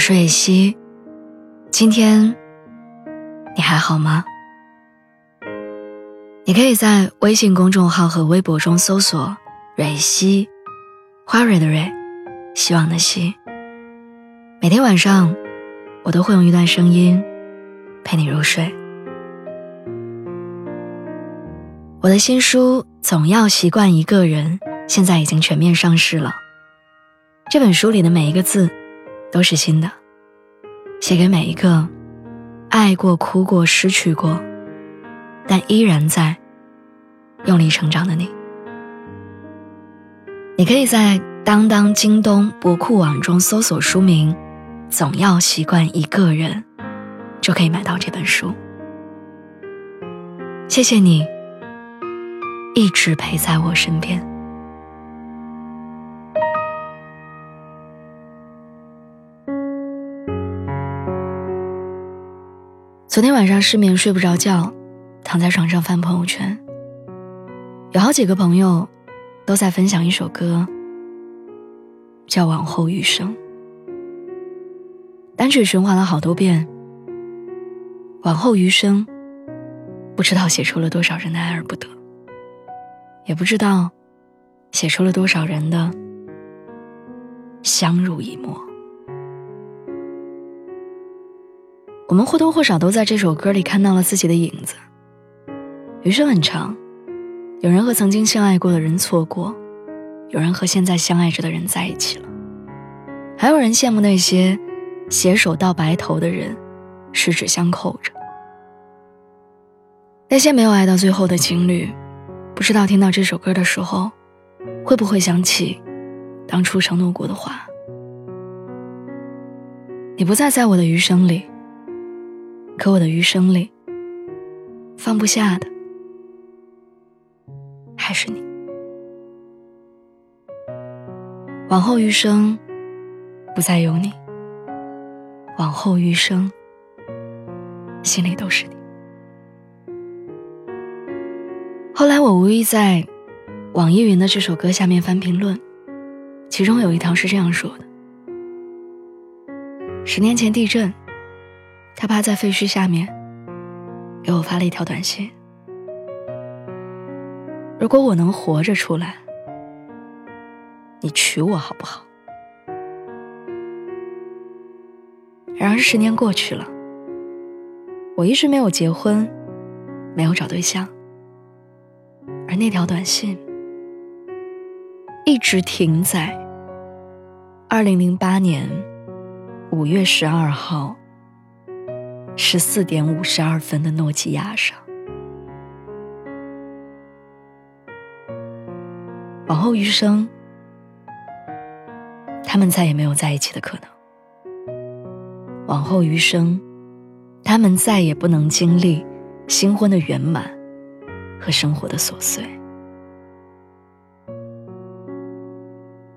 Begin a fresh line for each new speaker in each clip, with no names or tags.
是蕊希，今天你还好吗？你可以在微信公众号和微博中搜索“蕊希”，花蕊的蕊，希望的希。每天晚上，我都会用一段声音陪你入睡。我的新书《总要习惯一个人》现在已经全面上市了。这本书里的每一个字都是新的，写给每一个爱过、哭过、失去过，但依然在用力成长的你。你可以在当当、京东、博库网中搜索书名《总要习惯一个人》，就可以买到这本书。谢谢你。一直陪在我身边。昨天晚上失眠睡不着觉，躺在床上翻朋友圈，有好几个朋友都在分享一首歌，叫《往后余生》。单曲循环了好多遍，《往后余生》，不知道写出了多少人的爱而不得。也不知道，写出了多少人的相濡以沫。我们或多或少都在这首歌里看到了自己的影子。余生很长，有人和曾经相爱过的人错过，有人和现在相爱着的人在一起了，还有人羡慕那些携手到白头的人，十指相扣着。那些没有爱到最后的情侣。不知道听到这首歌的时候，会不会想起当初承诺过的话？你不再在我的余生里，可我的余生里，放不下的还是你。往后余生，不再有你。往后余生，心里都是你。后来我无意在网易云的这首歌下面翻评论，其中有一条是这样说的：十年前地震，他趴在废墟下面，给我发了一条短信。如果我能活着出来，你娶我好不好？然而十年过去了，我一直没有结婚，没有找对象。而那条短信一直停在二零零八年五月十二号十四点五十二分的诺基亚上。往后余生，他们再也没有在一起的可能。往后余生，他们再也不能经历新婚的圆满。和生活的琐碎，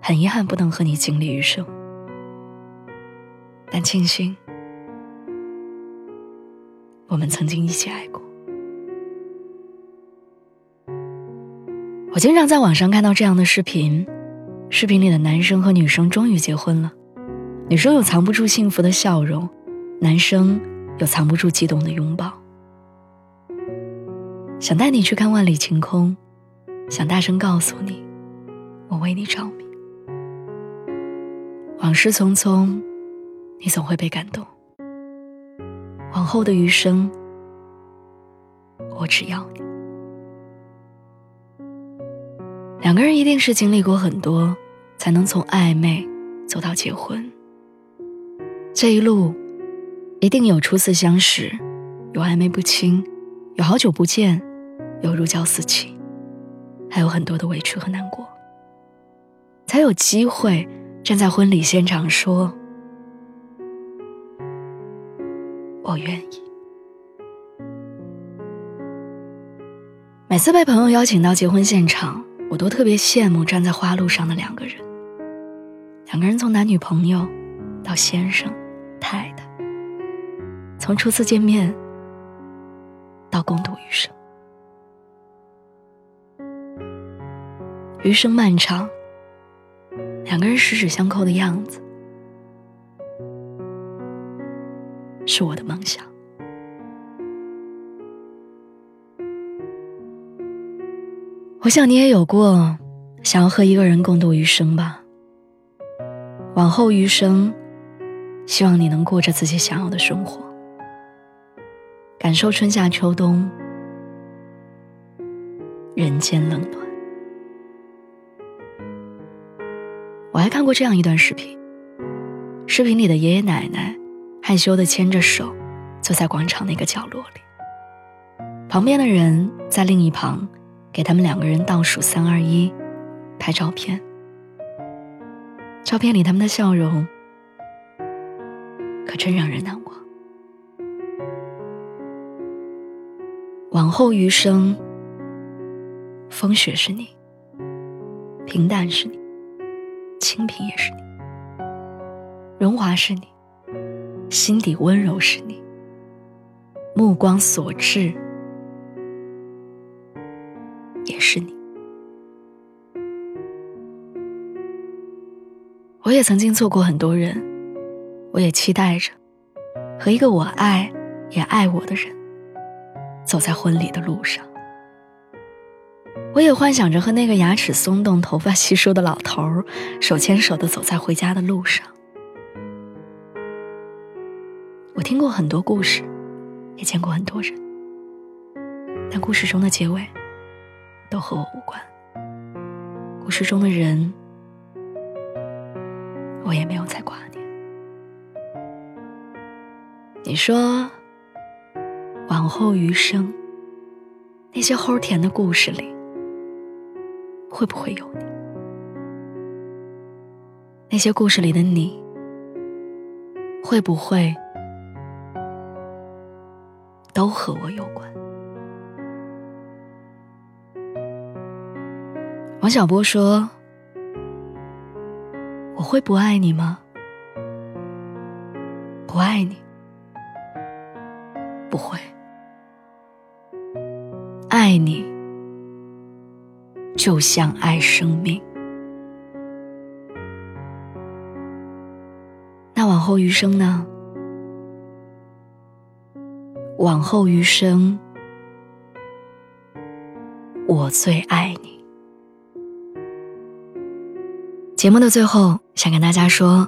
很遗憾不能和你经历余生，但庆幸我们曾经一起爱过。我经常在网上看到这样的视频，视频里的男生和女生终于结婚了，女生有藏不住幸福的笑容，男生有藏不住激动的拥抱。想带你去看万里晴空，想大声告诉你，我为你着迷。往事匆匆，你总会被感动。往后的余生，我只要你。两个人一定是经历过很多，才能从暧昧走到结婚。这一路，一定有初次相识，有暧昧不清，有好久不见。有如胶似漆，还有很多的委屈和难过，才有机会站在婚礼现场说：“我愿意。”每次被朋友邀请到结婚现场，我都特别羡慕站在花路上的两个人。两个人从男女朋友到先生、太太，从初次见面到共度余生。余生漫长，两个人十指相扣的样子，是我的梦想。我想你也有过想要和一个人共度余生吧。往后余生，希望你能过着自己想要的生活，感受春夏秋冬，人间冷暖。我还看过这样一段视频，视频里的爷爷奶奶害羞的牵着手，坐在广场那个角落里，旁边的人在另一旁。给他们两个人倒数三二一，拍照片。照片里他们的笑容，可真让人难忘。往后余生，风雪是你，平淡是你，清贫也是你，荣华是你，心底温柔是你，目光所至。也是你，我也曾经错过很多人，我也期待着和一个我爱也爱我的人走在婚礼的路上。我也幻想着和那个牙齿松动、头发稀疏的老头儿手牵手的走在回家的路上。我听过很多故事，也见过很多人，但故事中的结尾。都和我无关。故事中的人，我也没有再挂念。你说，往后余生，那些齁甜的故事里，会不会有你？那些故事里的你，会不会都和我有关？王小波说：“我会不爱你吗？不爱你，不会。爱你，就像爱生命。那往后余生呢？往后余生，我最爱你。”节目的最后，想跟大家说，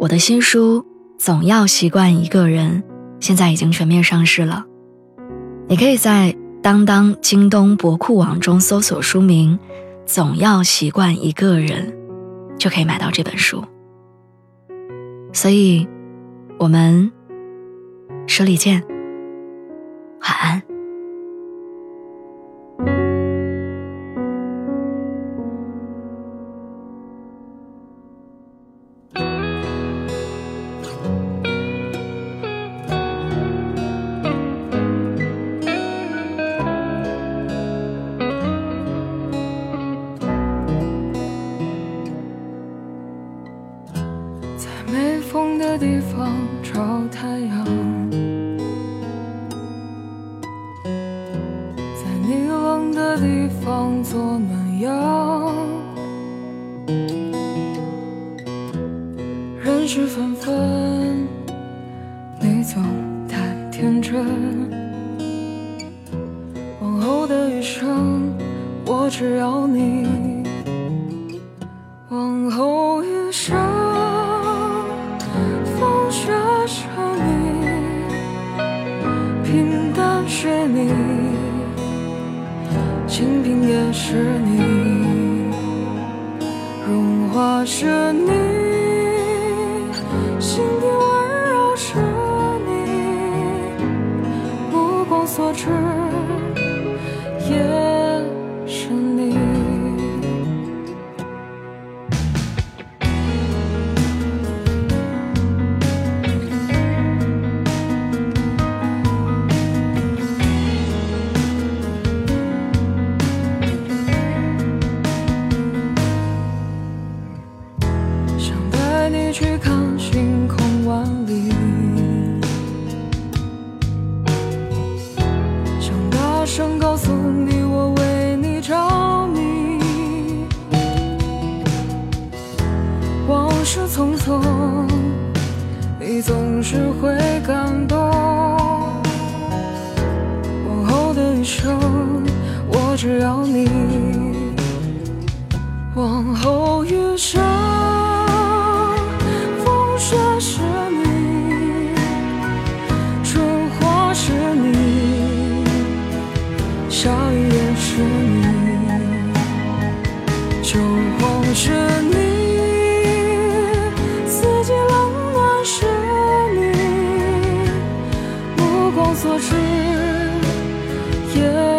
我的新书《总要习惯一个人》现在已经全面上市了。你可以在当当、京东、博库网中搜索书名《总要习惯一个人》，就可以买到这本书。所以，我们书里见，晚安。
人事纷纷，你总太天真。往后的余生，我只要你。往后余生。风雪是你，平淡是你清贫也是你，想告诉你我为你着迷。往事匆匆你总是会感动。往后的余生我只要你。往后余生。所知也